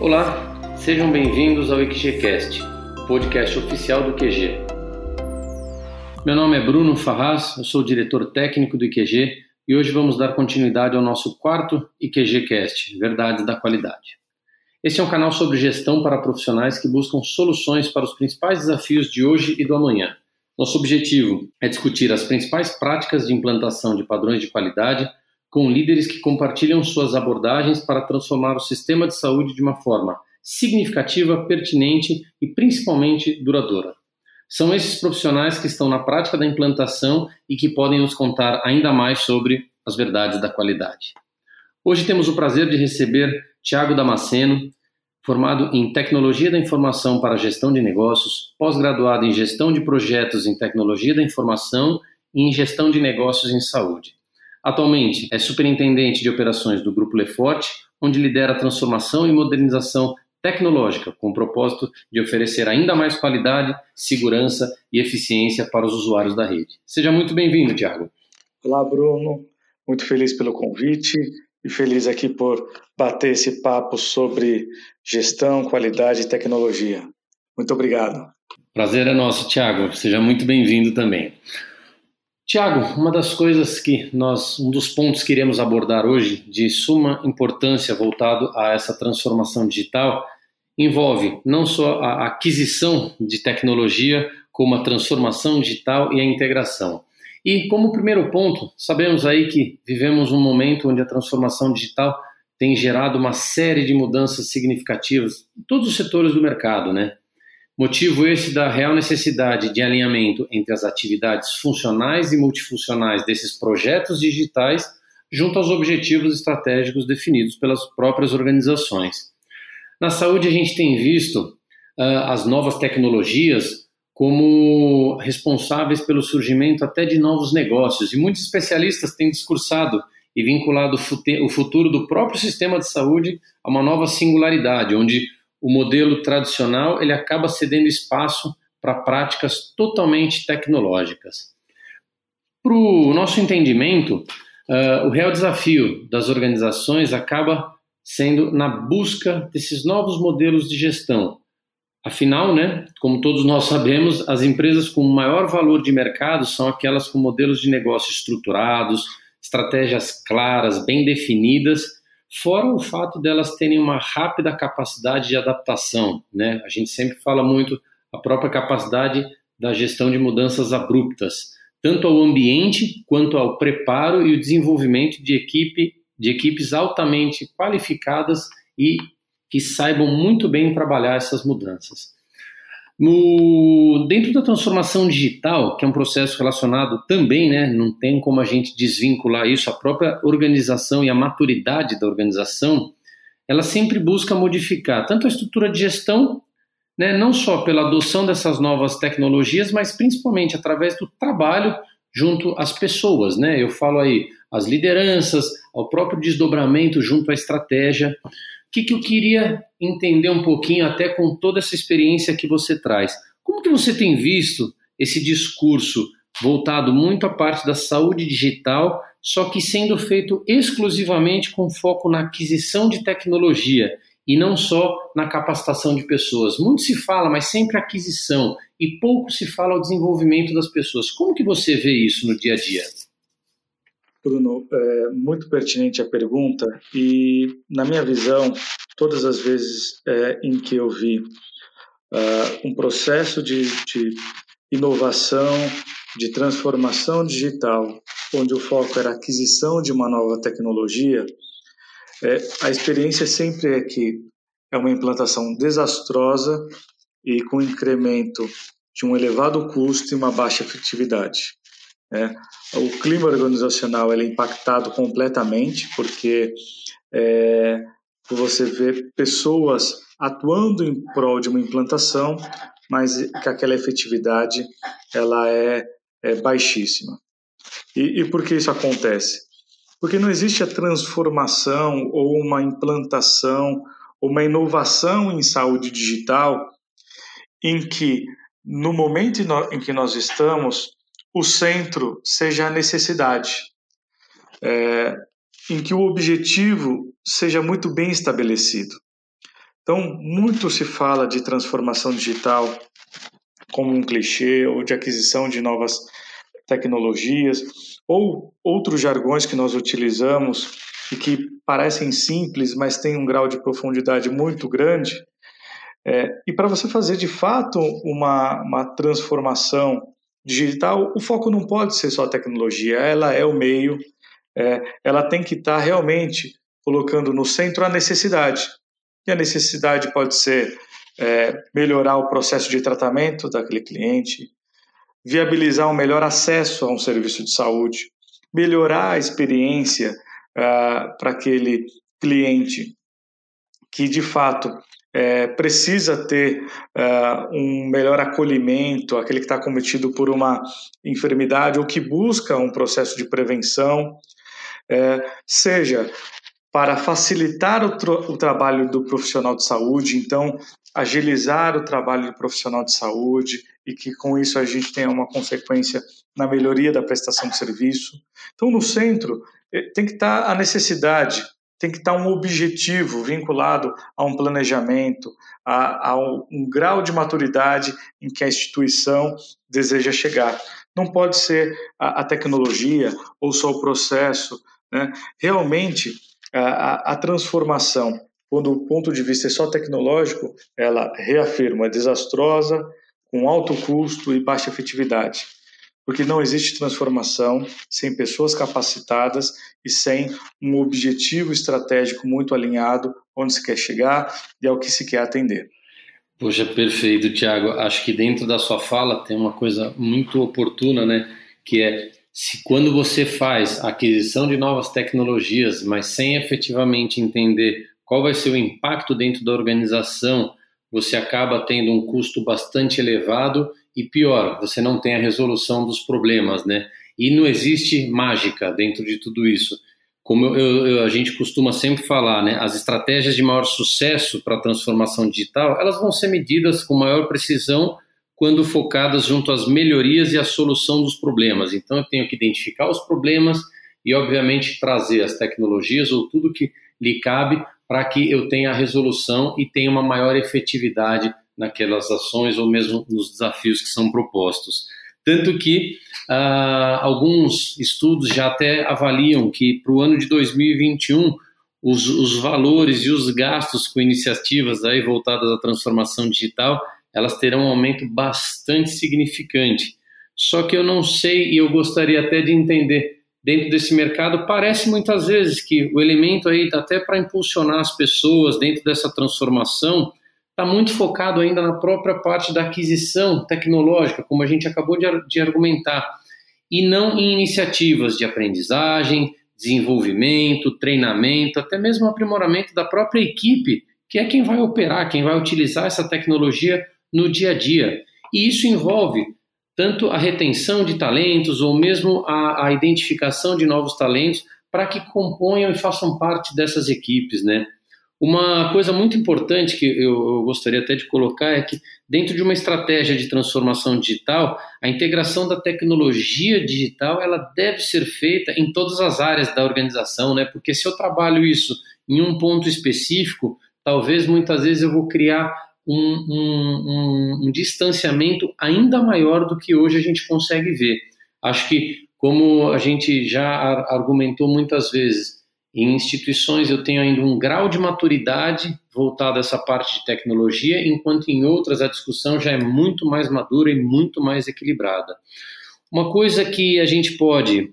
Olá, sejam bem-vindos ao IQGCast, podcast oficial do QG. Meu nome é Bruno Farraz, eu sou diretor técnico do IQG e hoje vamos dar continuidade ao nosso quarto IQGcast, Verdades da Qualidade. Este é um canal sobre gestão para profissionais que buscam soluções para os principais desafios de hoje e do amanhã. Nosso objetivo é discutir as principais práticas de implantação de padrões de qualidade com líderes que compartilham suas abordagens para transformar o sistema de saúde de uma forma significativa, pertinente e principalmente duradoura. São esses profissionais que estão na prática da implantação e que podem nos contar ainda mais sobre as verdades da qualidade. Hoje temos o prazer de receber Tiago Damasceno, formado em Tecnologia da Informação para Gestão de Negócios, pós-graduado em Gestão de Projetos em Tecnologia da Informação e em Gestão de Negócios em Saúde. Atualmente é superintendente de operações do Grupo Leforte, onde lidera a transformação e modernização tecnológica, com o propósito de oferecer ainda mais qualidade, segurança e eficiência para os usuários da rede. Seja muito bem-vindo, Tiago. Olá, Bruno. Muito feliz pelo convite e feliz aqui por bater esse papo sobre gestão, qualidade e tecnologia. Muito obrigado. Prazer é nosso, Tiago. Seja muito bem-vindo também. Tiago, uma das coisas que nós, um dos pontos que iremos abordar hoje, de suma importância voltado a essa transformação digital, envolve não só a aquisição de tecnologia, como a transformação digital e a integração. E como primeiro ponto, sabemos aí que vivemos um momento onde a transformação digital tem gerado uma série de mudanças significativas em todos os setores do mercado, né? Motivo esse da real necessidade de alinhamento entre as atividades funcionais e multifuncionais desses projetos digitais junto aos objetivos estratégicos definidos pelas próprias organizações. Na saúde, a gente tem visto uh, as novas tecnologias como responsáveis pelo surgimento até de novos negócios, e muitos especialistas têm discursado e vinculado o futuro do próprio sistema de saúde a uma nova singularidade, onde o modelo tradicional ele acaba cedendo espaço para práticas totalmente tecnológicas. Para o nosso entendimento, uh, o real desafio das organizações acaba sendo na busca desses novos modelos de gestão. Afinal, né, como todos nós sabemos, as empresas com maior valor de mercado são aquelas com modelos de negócio estruturados, estratégias claras, bem definidas fora o fato delas terem uma rápida capacidade de adaptação, né? A gente sempre fala muito a própria capacidade da gestão de mudanças abruptas, tanto ao ambiente quanto ao preparo e o desenvolvimento de equipe de equipes altamente qualificadas e que saibam muito bem trabalhar essas mudanças. No, dentro da transformação digital, que é um processo relacionado também, né, não tem como a gente desvincular isso, a própria organização e a maturidade da organização, ela sempre busca modificar tanto a estrutura de gestão, né, não só pela adoção dessas novas tecnologias, mas principalmente através do trabalho junto às pessoas. Né? Eu falo aí as lideranças, ao próprio desdobramento junto à estratégia. O que, que eu queria entender um pouquinho, até com toda essa experiência que você traz. Como que você tem visto esse discurso voltado muito à parte da saúde digital, só que sendo feito exclusivamente com foco na aquisição de tecnologia e não só na capacitação de pessoas. Muito se fala, mas sempre aquisição e pouco se fala ao desenvolvimento das pessoas. Como que você vê isso no dia a dia? Bruno, é muito pertinente a pergunta e, na minha visão, todas as vezes é, em que eu vi uh, um processo de, de inovação, de transformação digital, onde o foco era a aquisição de uma nova tecnologia, é, a experiência sempre é que é uma implantação desastrosa e com incremento de um elevado custo e uma baixa efetividade. É, o clima organizacional é impactado completamente porque é, você vê pessoas atuando em prol de uma implantação, mas que aquela efetividade ela é, é baixíssima. E, e por que isso acontece? Porque não existe a transformação ou uma implantação, uma inovação em saúde digital em que, no momento em que nós estamos, o centro seja a necessidade, é, em que o objetivo seja muito bem estabelecido. Então, muito se fala de transformação digital como um clichê ou de aquisição de novas tecnologias ou outros jargões que nós utilizamos e que parecem simples, mas têm um grau de profundidade muito grande. É, e para você fazer de fato uma, uma transformação digital, o foco não pode ser só a tecnologia, ela é o meio, é, ela tem que estar tá realmente colocando no centro a necessidade. E a necessidade pode ser é, melhorar o processo de tratamento daquele cliente, viabilizar um melhor acesso a um serviço de saúde, melhorar a experiência uh, para aquele cliente que de fato é, precisa ter uh, um melhor acolhimento, aquele que está cometido por uma enfermidade ou que busca um processo de prevenção, é, seja para facilitar o, o, trabalho do profissional de saúde, então agilizar o trabalho do profissional de saúde e que com isso a gente tenha uma consequência na melhoria da prestação de serviço. Então, no centro eh, tem que estar a necessidade, tem que estar um objetivo vinculado a um planejamento, a, a um, um grau de maturidade em que a instituição deseja chegar. Não pode ser a, a tecnologia ou só o processo. Né? Realmente, a, a, transformação, quando o ponto de vista é só tecnológico, ela reafirma é desastrosa, com alto custo e baixa efetividade. Porque não existe transformação sem pessoas capacitadas e sem um objetivo estratégico muito alinhado onde se quer chegar e ao que se quer atender. Poxa, perfeito, Tiago. Acho que dentro da sua fala tem uma coisa muito oportuna, né? Que é se quando você faz aquisição de novas tecnologias, mas sem efetivamente entender qual vai ser o impacto dentro da organização, você acaba tendo um custo bastante elevado e pior, você não tem a resolução dos problemas, né? E não existe mágica dentro de tudo isso. Como eu, eu, a gente costuma sempre falar, né? As estratégias de maior sucesso para a transformação digital, elas vão ser medidas com maior precisão quando focadas junto às melhorias e à solução dos problemas. Então, eu tenho que identificar os problemas e, obviamente, trazer as tecnologias ou tudo que lhe cabe para que eu tenha a resolução e tenha uma maior efetividade naquelas ações ou mesmo nos desafios que são propostos. Tanto que uh, alguns estudos já até avaliam que para o ano de 2021 os, os valores e os gastos com iniciativas aí voltadas à transformação digital elas terão um aumento bastante significante. Só que eu não sei e eu gostaria até de entender dentro desse mercado parece muitas vezes que o elemento aí até para impulsionar as pessoas dentro dessa transformação está muito focado ainda na própria parte da aquisição tecnológica, como a gente acabou de, de argumentar, e não em iniciativas de aprendizagem, desenvolvimento, treinamento, até mesmo aprimoramento da própria equipe, que é quem vai operar, quem vai utilizar essa tecnologia no dia a dia. E isso envolve tanto a retenção de talentos ou mesmo a, a identificação de novos talentos para que componham e façam parte dessas equipes, né? Uma coisa muito importante que eu, gostaria até de colocar é que, dentro de uma estratégia de transformação digital, a integração da tecnologia digital ela deve ser feita em todas as áreas da organização, né? Porque se eu trabalho isso em um ponto específico, talvez muitas vezes eu vou criar um, um, um, distanciamento ainda maior do que hoje a gente consegue ver. Acho que, como a gente já argumentou muitas vezes, em instituições eu tenho ainda um grau de maturidade voltado a essa parte de tecnologia, enquanto em outras a discussão já é muito mais madura e muito mais equilibrada. Uma coisa que a gente pode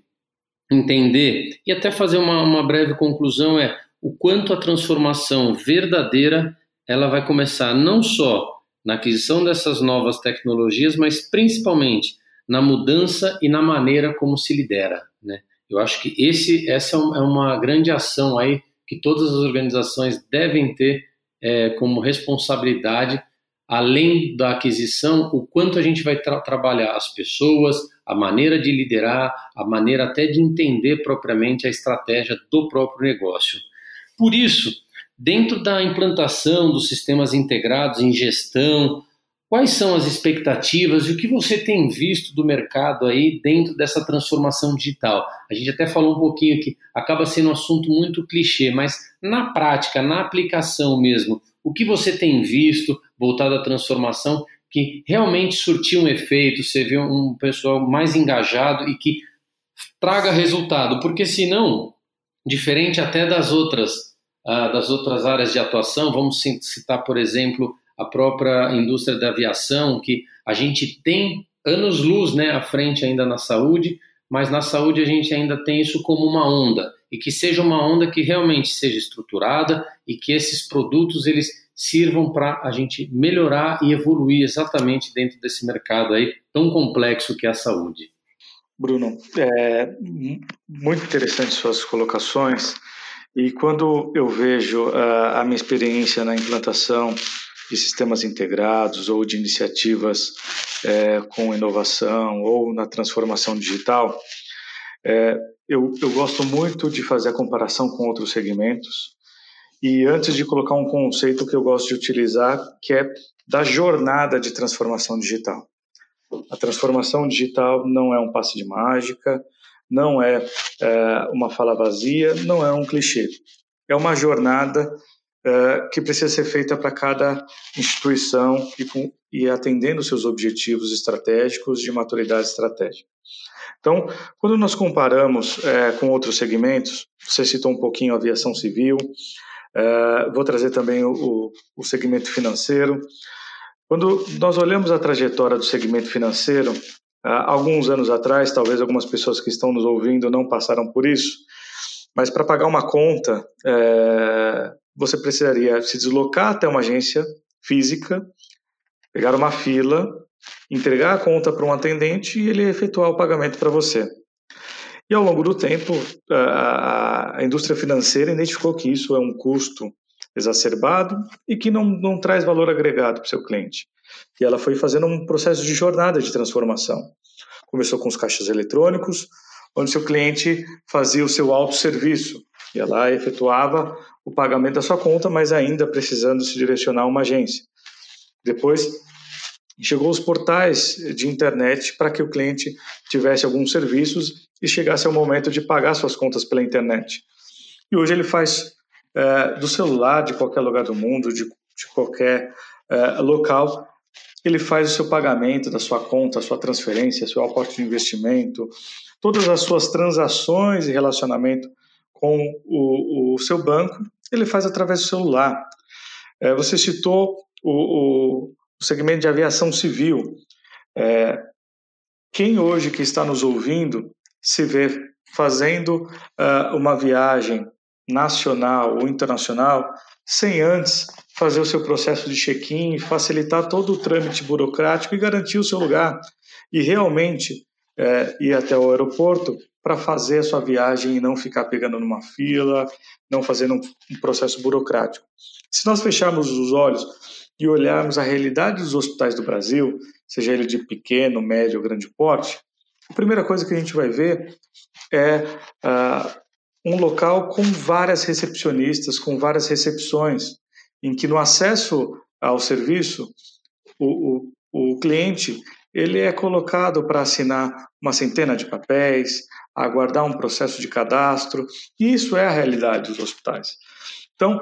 entender e até fazer uma, uma breve conclusão é o quanto a transformação verdadeira ela vai começar não só na aquisição dessas novas tecnologias, mas principalmente na mudança e na maneira como se lidera. Né? Eu acho que esse, essa é, é uma grande ação aí que todas as organizações devem ter é, como responsabilidade, além da aquisição, o quanto a gente vai tra trabalhar as pessoas, a maneira de liderar, a maneira até de entender propriamente a estratégia do próprio negócio. Por isso, Dentro da implantação dos sistemas integrados em gestão, quais são as expectativas e o que você tem visto do mercado aí dentro dessa transformação digital? A gente até falou um pouquinho que acaba sendo um assunto muito clichê, mas na prática, na aplicação mesmo, o que você tem visto voltado à transformação que realmente surtiu um efeito, você vê um pessoal mais engajado e que traga resultado, porque senão, diferente até das outras, uh, das outras áreas de atuação, vamos citar, por exemplo, a própria indústria da aviação, que a gente tem anos-luz né, à frente ainda na saúde, mas na saúde a gente ainda tem isso como uma onda e que seja uma onda que realmente seja estruturada e que esses produtos eles sirvam para a gente melhorar e evoluir exatamente dentro desse mercado aí tão complexo que é a saúde. Bruno, é muito interessante suas colocações e quando eu vejo a, a minha experiência na implantação de sistemas integrados ou de iniciativas é, com inovação ou na transformação digital, é, eu, eu gosto muito de fazer a comparação com outros segmentos e antes de colocar um conceito que eu gosto de utilizar, que é da jornada de transformação digital. A transformação digital não é um passe de mágica, não é, é uma fala vazia, não é um clichê. É uma jornada é, que precisa ser feita para cada instituição e, com, e atendendo seus objetivos estratégicos de maturidade estratégica. Então, quando nós comparamos é, com outros segmentos, você citou um pouquinho a aviação civil, é, vou trazer também o, o, segmento financeiro. Quando nós olhamos a trajetória do segmento financeiro, há alguns anos atrás, talvez algumas pessoas que estão nos ouvindo não passaram por isso, mas para pagar uma conta, é, você precisaria se deslocar até uma agência física, pegar uma fila, entregar a conta para um atendente e ele efetuar o pagamento para você. E ao longo do tempo, a, indústria financeira identificou que isso é um custo exacerbado e que não, não traz valor agregado para o seu cliente. E ela foi fazendo um processo de jornada de transformação. Começou com os caixas eletrônicos, onde seu cliente fazia o seu autosserviço. Ela efetuava o pagamento da sua conta, mas ainda precisando se direcionar a uma agência. Depois chegou os portais de internet para que o cliente tivesse alguns serviços e chegasse ao momento de pagar suas contas pela internet. E hoje ele faz é, do celular, de qualquer lugar do mundo, de, de qualquer é, local, ele faz o seu pagamento da sua conta, a sua transferência, seu aporte de investimento, todas as suas transações e relacionamento com o, o seu banco, ele faz através do celular. É, você citou o, o, segmento de aviação civil. É, quem hoje que está nos ouvindo se vê fazendo uh, uma viagem nacional ou internacional sem antes fazer o seu processo de check-in, facilitar todo o trâmite burocrático e garantir o seu lugar e realmente é, ir até o aeroporto para fazer a sua viagem e não ficar pegando numa fila, não fazendo um, processo burocrático. Se nós fecharmos os olhos e olharmos a realidade dos hospitais do Brasil, seja ele de pequeno, médio ou grande porte, a primeira coisa que a gente vai ver é uh, um local com várias recepcionistas, com várias recepções, em que no acesso ao serviço, o, o, o cliente ele é colocado para assinar uma centena de papéis, aguardar um processo de cadastro, e isso é a realidade dos hospitais. Então,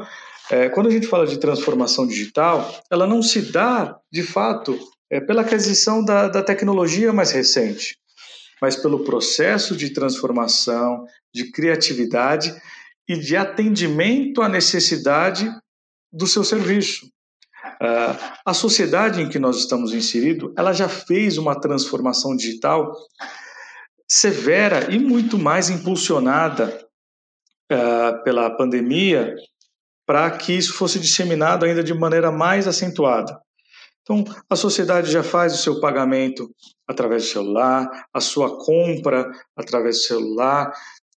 é, quando a gente fala de transformação digital, ela não se dá, de fato, é, pela aquisição da, da tecnologia mais recente mas pelo processo de transformação, de criatividade e de atendimento à necessidade do seu serviço. Uh, a sociedade em que nós estamos inseridos, ela já fez uma transformação digital severa e muito mais impulsionada uh, pela pandemia para que isso fosse disseminado ainda de maneira mais acentuada. Então, a sociedade já faz o seu pagamento através do celular, a sua compra através do celular,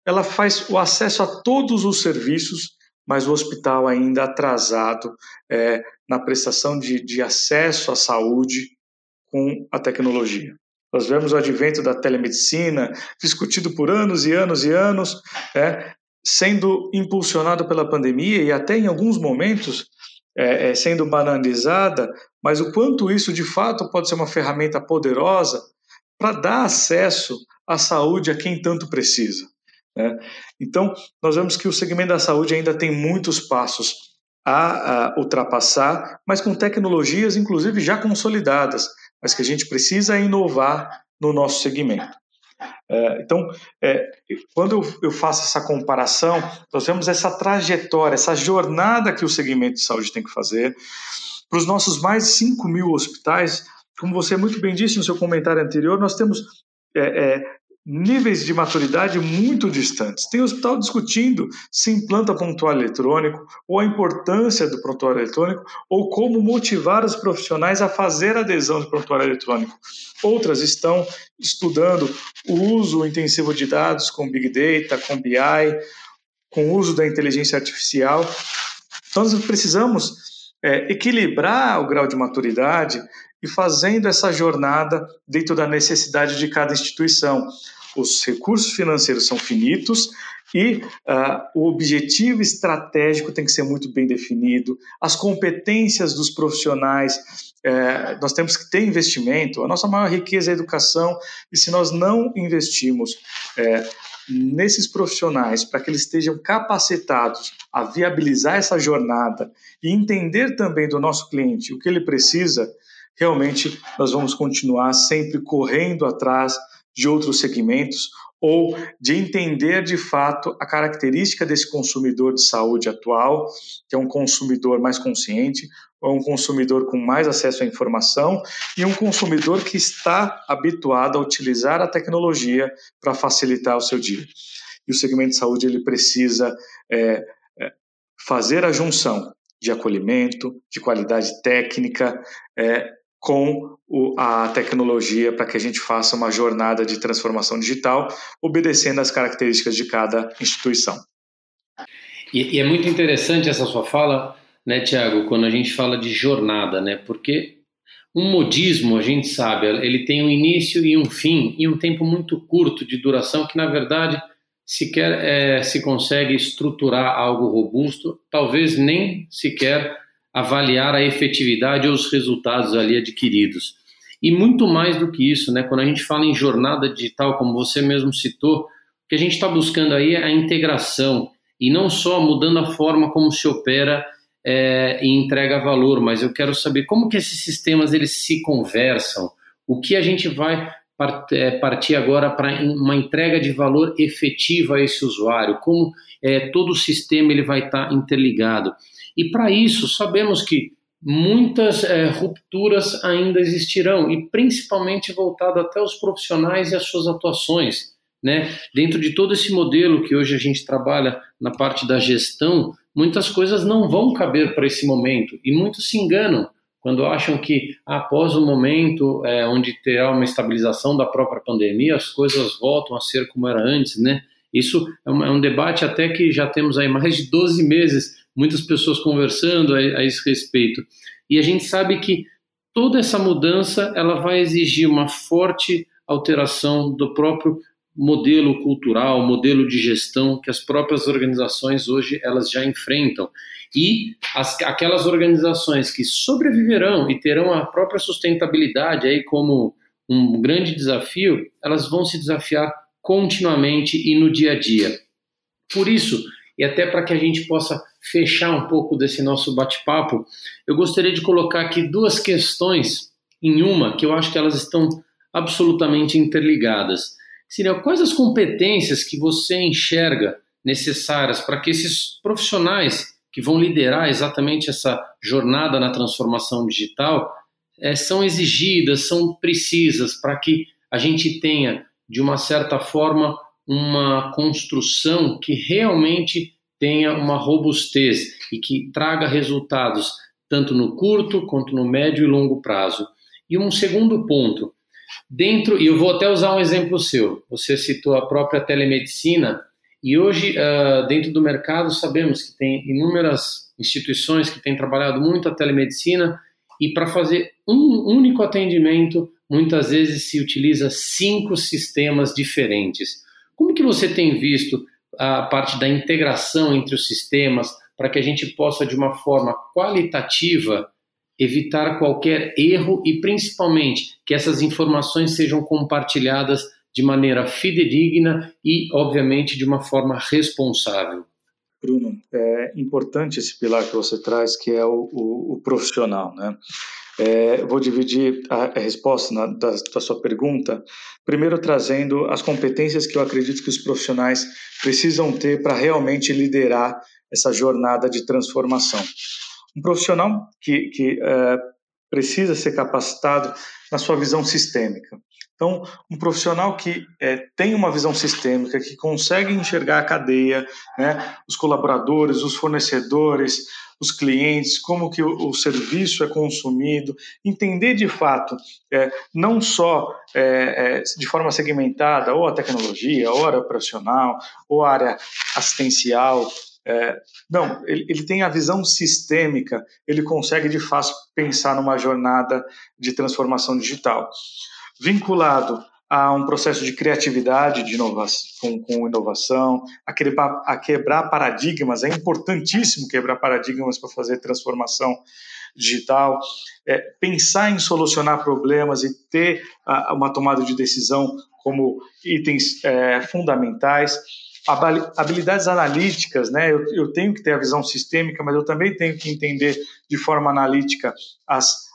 ela faz o acesso a todos os serviços, mas o hospital ainda atrasado é, na prestação de, de acesso à saúde com a tecnologia. Nós vemos o advento da telemedicina, discutido por anos e anos e anos, é, sendo impulsionado pela pandemia e até em alguns momentos é, é, sendo banalizada, mas o quanto isso de fato pode ser uma ferramenta poderosa para dar acesso à saúde a quem tanto precisa. Né? Então, nós vemos que o segmento da saúde ainda tem muitos passos a, a ultrapassar, mas com tecnologias, inclusive, já consolidadas, mas que a gente precisa inovar no nosso segmento. É, então, é, quando eu, faço essa comparação, nós vemos essa trajetória, essa jornada que o segmento de saúde tem que fazer. Para os nossos mais de 5 mil hospitais, como você muito bem disse no seu comentário anterior, nós temos é, níveis de maturidade muito distantes. Tem hospital discutindo se implanta prontuário eletrônico, ou a importância do prontuário eletrônico, ou como motivar os profissionais a fazer adesão de prontuário eletrônico. Outras estão estudando o uso intensivo de dados com Big Data, com BI, com o uso da inteligência artificial. Então, nós precisamos é, equilibrar o grau de maturidade e fazendo essa jornada dentro da necessidade de cada instituição os recursos financeiros são finitos e uh, o objetivo estratégico tem que ser muito bem definido, as competências dos profissionais, uh, nós temos que ter investimento, a nossa maior riqueza é a educação, e se nós não investimos uh, nesses profissionais para que eles estejam capacitados a viabilizar essa jornada e entender também do nosso cliente o que ele precisa, realmente nós vamos continuar sempre correndo atrás de outros segmentos ou de entender de fato a característica desse consumidor de saúde atual, que é um consumidor mais consciente, ou um consumidor com mais acesso à informação e um consumidor que está habituado a utilizar a tecnologia para facilitar o seu dia. E o segmento de saúde ele precisa é, é, fazer a junção de acolhimento, de qualidade técnica, é, com a tecnologia para que a gente faça uma jornada de transformação digital, obedecendo às características de cada instituição. E, e é muito interessante essa sua fala, né, Tiago, quando a gente fala de jornada, né? Porque um modismo, a gente sabe, ele tem um início e um fim e um tempo muito curto de duração que, na verdade, sequer é, se consegue estruturar algo robusto, talvez nem sequer avaliar a efetividade ou os resultados ali adquiridos. E muito mais do que isso, né? Quando a gente fala em jornada digital, como você mesmo citou, o que a gente está buscando aí é a integração e não só mudando a forma como se opera é, e entrega valor, mas eu quero saber como que esses sistemas eles se conversam, o que a gente vai é, partir agora para uma entrega de valor efetiva a esse usuário, como é, todo o sistema ele vai estar tá interligado. E para isso, sabemos que muitas é, rupturas ainda existirão, e principalmente voltado até os profissionais e as suas atuações. Né? Dentro de todo esse modelo que hoje a gente trabalha na parte da gestão, muitas coisas não vão caber para esse momento, e muitos se enganam quando acham que após o momento é, onde terá uma estabilização da própria pandemia, as coisas voltam a ser como era antes, né? Isso é um, é um debate até que já temos aí mais de 12 meses muitas pessoas conversando a, a esse respeito. E a gente sabe que toda essa mudança ela vai exigir uma forte alteração do próprio modelo cultural, modelo de gestão que as próprias organizações hoje elas já enfrentam. E as, aquelas organizações que sobreviverão e terão a própria sustentabilidade aí como um grande desafio, elas vão se desafiar continuamente e no dia a dia. Por isso, e até para que a gente possa fechar um pouco desse nosso bate-papo, eu gostaria de colocar aqui duas questões em uma que eu acho que elas estão absolutamente interligadas. Seria quais as competências que você enxerga necessárias para que esses profissionais que vão liderar exatamente essa jornada na transformação digital é, são exigidas, são precisas para que a gente tenha, de uma certa forma, uma construção que realmente tenha uma robustez e que traga resultados tanto no curto quanto no médio e longo prazo. E um segundo ponto, dentro, e eu vou até usar um exemplo seu, você citou a própria telemedicina, e hoje, uh, dentro do mercado, sabemos que tem inúmeras instituições que têm trabalhado muito a telemedicina, e para fazer um único atendimento, muitas vezes se utiliza cinco sistemas diferentes. Como que você tem visto a parte da integração entre os sistemas para que a gente possa, de uma forma qualitativa, evitar qualquer erro e, principalmente, que essas informações sejam compartilhadas de maneira fidedigna e, obviamente, de uma forma responsável? Bruno, é importante esse pilar que você traz, que é o, o, o profissional, né? É, vou dividir a, a resposta na, da, da, sua pergunta, primeiro trazendo as competências que eu acredito que os profissionais precisam ter para realmente liderar essa jornada de transformação. Um profissional que, que é, precisa ser capacitado na sua visão sistêmica. Então, um profissional que é, tem uma visão sistêmica, que consegue enxergar a cadeia, né, os colaboradores, os fornecedores, os clientes, como que o, o serviço é consumido, entender de fato, é, não só é, de forma segmentada, ou a tecnologia, ou a área operacional, ou a área assistencial, é, não, ele, ele, tem a visão sistêmica, ele consegue de fato pensar numa jornada de transformação digital vinculado a um processo de criatividade, de inovação, com, com inovação, a quebrar, a quebrar paradigmas. É importantíssimo quebrar paradigmas para fazer transformação digital, é, pensar em solucionar problemas e ter a, uma tomada de decisão como itens é, fundamentais. Habilidades analíticas, né? Eu, eu, tenho que ter a visão sistêmica, mas eu também tenho que entender de forma analítica as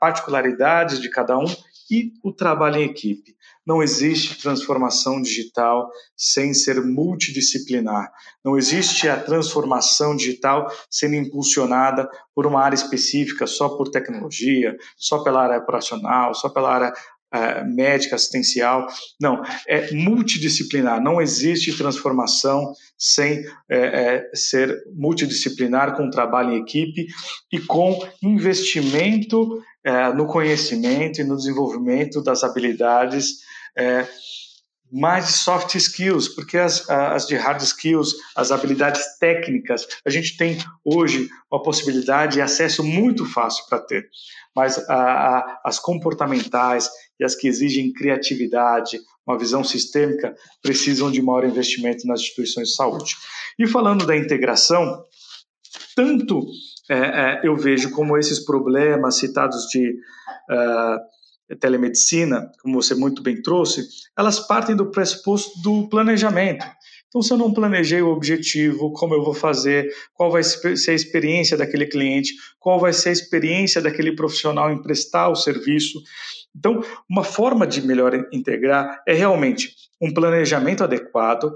particularidades de cada um e o trabalho em equipe. Não existe transformação digital sem ser multidisciplinar. Não existe a transformação digital sendo impulsionada por uma área específica, só por tecnologia, só pela área operacional, só pela área uh, médica, assistencial. Não, é multidisciplinar. Não existe transformação sem é, é, ser multidisciplinar, com trabalho em equipe e com investimento é, no conhecimento e no desenvolvimento das habilidades é, mais de soft skills, porque as, as de hard skills, as habilidades técnicas, a gente tem hoje uma possibilidade e acesso muito fácil para ter, mas a, a, as comportamentais e as que exigem criatividade, uma visão sistêmica, precisam de maior investimento nas instituições de saúde. E falando da integração, tanto é, é, eu vejo como esses problemas citados de uh, telemedicina, como você muito bem trouxe, elas partem do pressuposto do planejamento. Então, se eu não planejei o objetivo, como eu vou fazer, qual vai ser a experiência daquele cliente, qual vai ser a experiência daquele profissional em prestar o serviço. Então, uma forma de melhor integrar é realmente um planejamento adequado,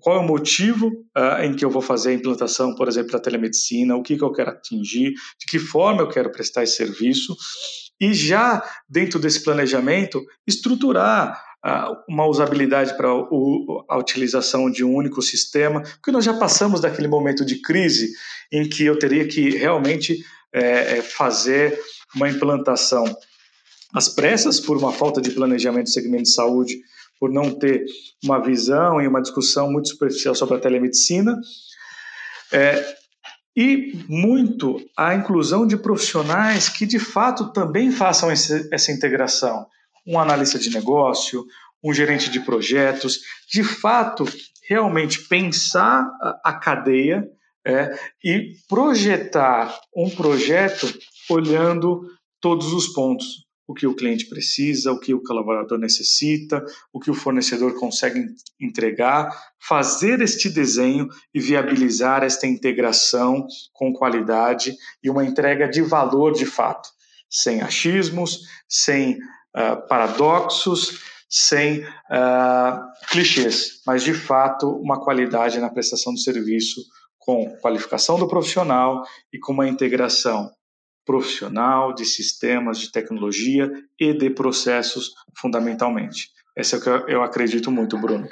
qual é o motivo uh, em que eu vou fazer a implantação, por exemplo, da telemedicina, o que, que eu quero atingir, de que forma eu quero prestar esse serviço, e já dentro desse planejamento, estruturar uh, uma usabilidade para a utilização de um único sistema, porque nós já passamos daquele momento de crise em que eu teria que realmente é, fazer uma implantação às pressas por uma falta de planejamento do segmento de saúde por não ter uma visão e uma discussão muito superficial sobre a telemedicina. É, e muito a inclusão de profissionais que de fato também façam esse, essa integração. Um analista de negócio, um gerente de projetos, de fato, realmente pensar a, cadeia é, e projetar um projeto olhando todos os pontos o que o cliente precisa, o que o colaborador necessita, o que o fornecedor consegue entregar, fazer este desenho e viabilizar esta integração com qualidade e uma entrega de valor de fato, sem achismos, sem uh, paradoxos, sem uh, clichês, mas de fato uma qualidade na prestação do serviço com qualificação do profissional e com uma integração profissional, de sistemas, de tecnologia e de processos, fundamentalmente. Essa é o que eu acredito muito, Bruno.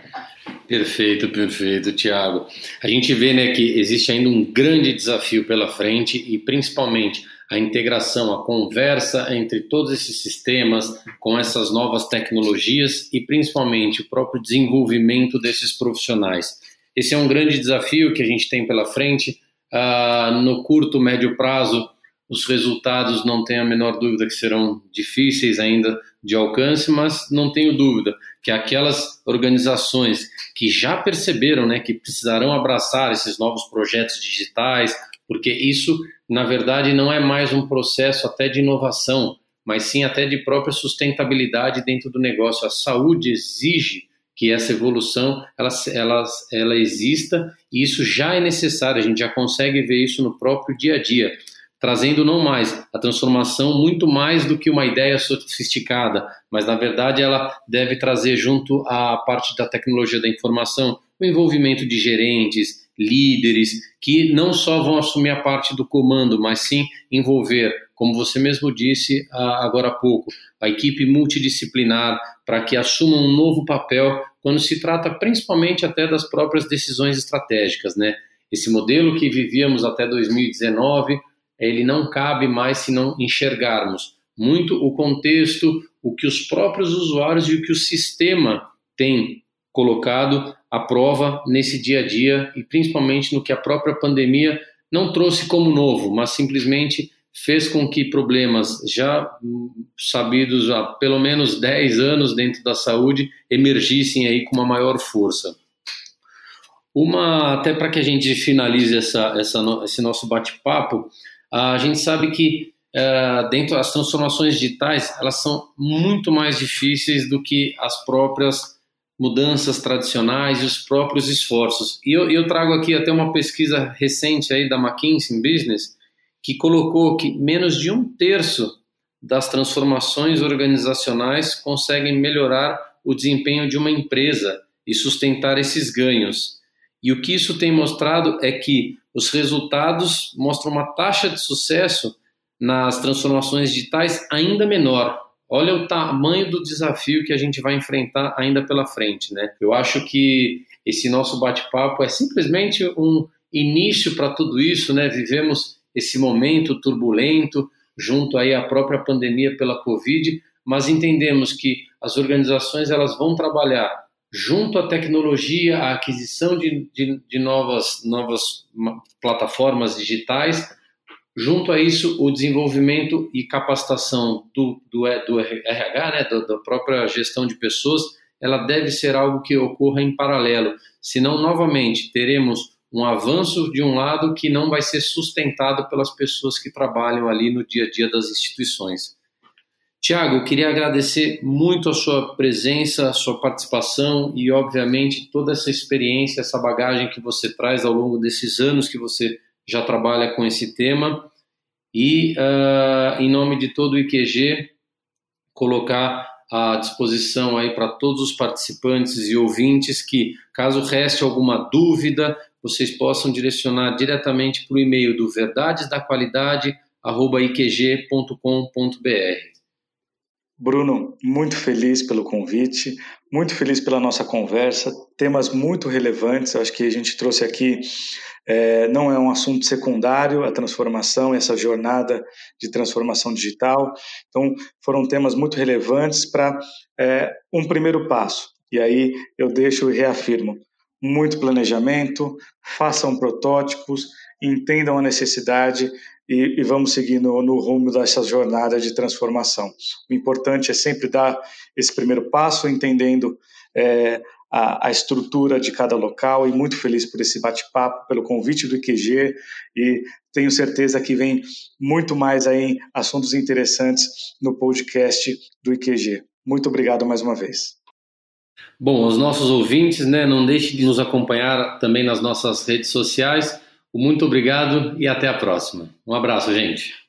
Perfeito, perfeito, Tiago. A gente vê né, que existe ainda um grande desafio pela frente e principalmente a integração, a conversa entre todos esses sistemas com essas novas tecnologias e principalmente o próprio desenvolvimento desses profissionais. Esse é um grande desafio que a gente tem pela frente. Uh, no curto, médio prazo, os resultados não tenho a menor dúvida que serão difíceis ainda de alcance, mas não tenho dúvida que aquelas organizações que já perceberam né, que precisarão abraçar esses novos projetos digitais, porque isso, na verdade, não é mais um processo até de inovação, mas sim até de própria sustentabilidade dentro do negócio. A saúde exige que essa evolução ela, ela, ela exista e isso já é necessário, a gente já consegue ver isso no próprio dia a dia, trazendo não mais a transformação muito mais do que uma ideia sofisticada, mas na verdade ela deve trazer junto à parte da tecnologia da informação o envolvimento de gerentes, líderes, que não só vão assumir a parte do comando, mas sim envolver, como você mesmo disse agora há pouco, a equipe multidisciplinar para que assuma um novo papel quando se trata principalmente até das próprias decisões estratégicas, né? Esse modelo que vivíamos até 2019, ele não cabe mais se não enxergarmos muito o contexto, o que os próprios usuários e o que o sistema tem colocado à prova nesse dia a dia e principalmente no que a própria pandemia não trouxe como novo, mas simplesmente fez com que problemas já sabidos há pelo menos 10 anos dentro da saúde emergissem aí com uma maior força. Uma, até para que a gente finalize essa, essa, esse nosso bate-papo, a gente sabe que uh, dentro das transformações digitais, elas são muito mais difíceis do que as próprias mudanças tradicionais e os próprios esforços. E eu, eu, trago aqui até uma pesquisa recente aí da McKinsey Business que colocou que menos de um terço das transformações organizacionais conseguem melhorar o desempenho de uma empresa e sustentar esses ganhos. E o que isso tem mostrado é que os resultados mostram uma taxa de sucesso nas transformações digitais ainda menor, olha o tamanho do desafio que a gente vai enfrentar ainda pela frente, né? Eu acho que esse nosso bate-papo é simplesmente um início para tudo isso, né? Vivemos esse momento turbulento junto aí à própria pandemia pela Covid, mas entendemos que as organizações elas vão trabalhar junto à tecnologia, à aquisição de, de, de novas, novas plataformas digitais, Junto a isso, o desenvolvimento e capacitação do, do, do RH, né, da, da própria gestão de pessoas, ela deve ser algo que ocorra em paralelo. Senão, novamente, teremos um avanço de um lado que não vai ser sustentado pelas pessoas que trabalham ali no dia a dia das instituições. Tiago, eu queria agradecer muito a sua presença, a sua participação e, obviamente, toda essa experiência, essa bagagem que você traz ao longo desses anos que você já trabalha com esse tema e, uh, em nome de todo o IQG, colocar à disposição aí para todos os participantes e ouvintes que, caso reste alguma dúvida, vocês possam direcionar diretamente para o e-mail do verdadesdaqualidade@iqg.com.br. Bruno, muito feliz pelo convite, muito feliz pela nossa conversa, temas muito relevantes, acho que a gente trouxe aqui é, não é um assunto secundário a transformação, essa jornada de transformação digital. Então, foram temas muito relevantes para é, um primeiro passo. E aí eu deixo e reafirmo: muito planejamento, façam protótipos, entendam a necessidade e, e vamos seguir no, no, rumo dessa jornada de transformação. O importante é sempre dar esse primeiro passo, entendendo é, a, a, estrutura de cada local e muito feliz por esse bate-papo, pelo convite do IQG e tenho certeza que vem muito mais aí assuntos interessantes no podcast do IQG. Muito obrigado mais uma vez. Bom, os nossos ouvintes, né, não deixe de nos acompanhar também nas nossas redes sociais. Muito obrigado e até a próxima. Um abraço, gente.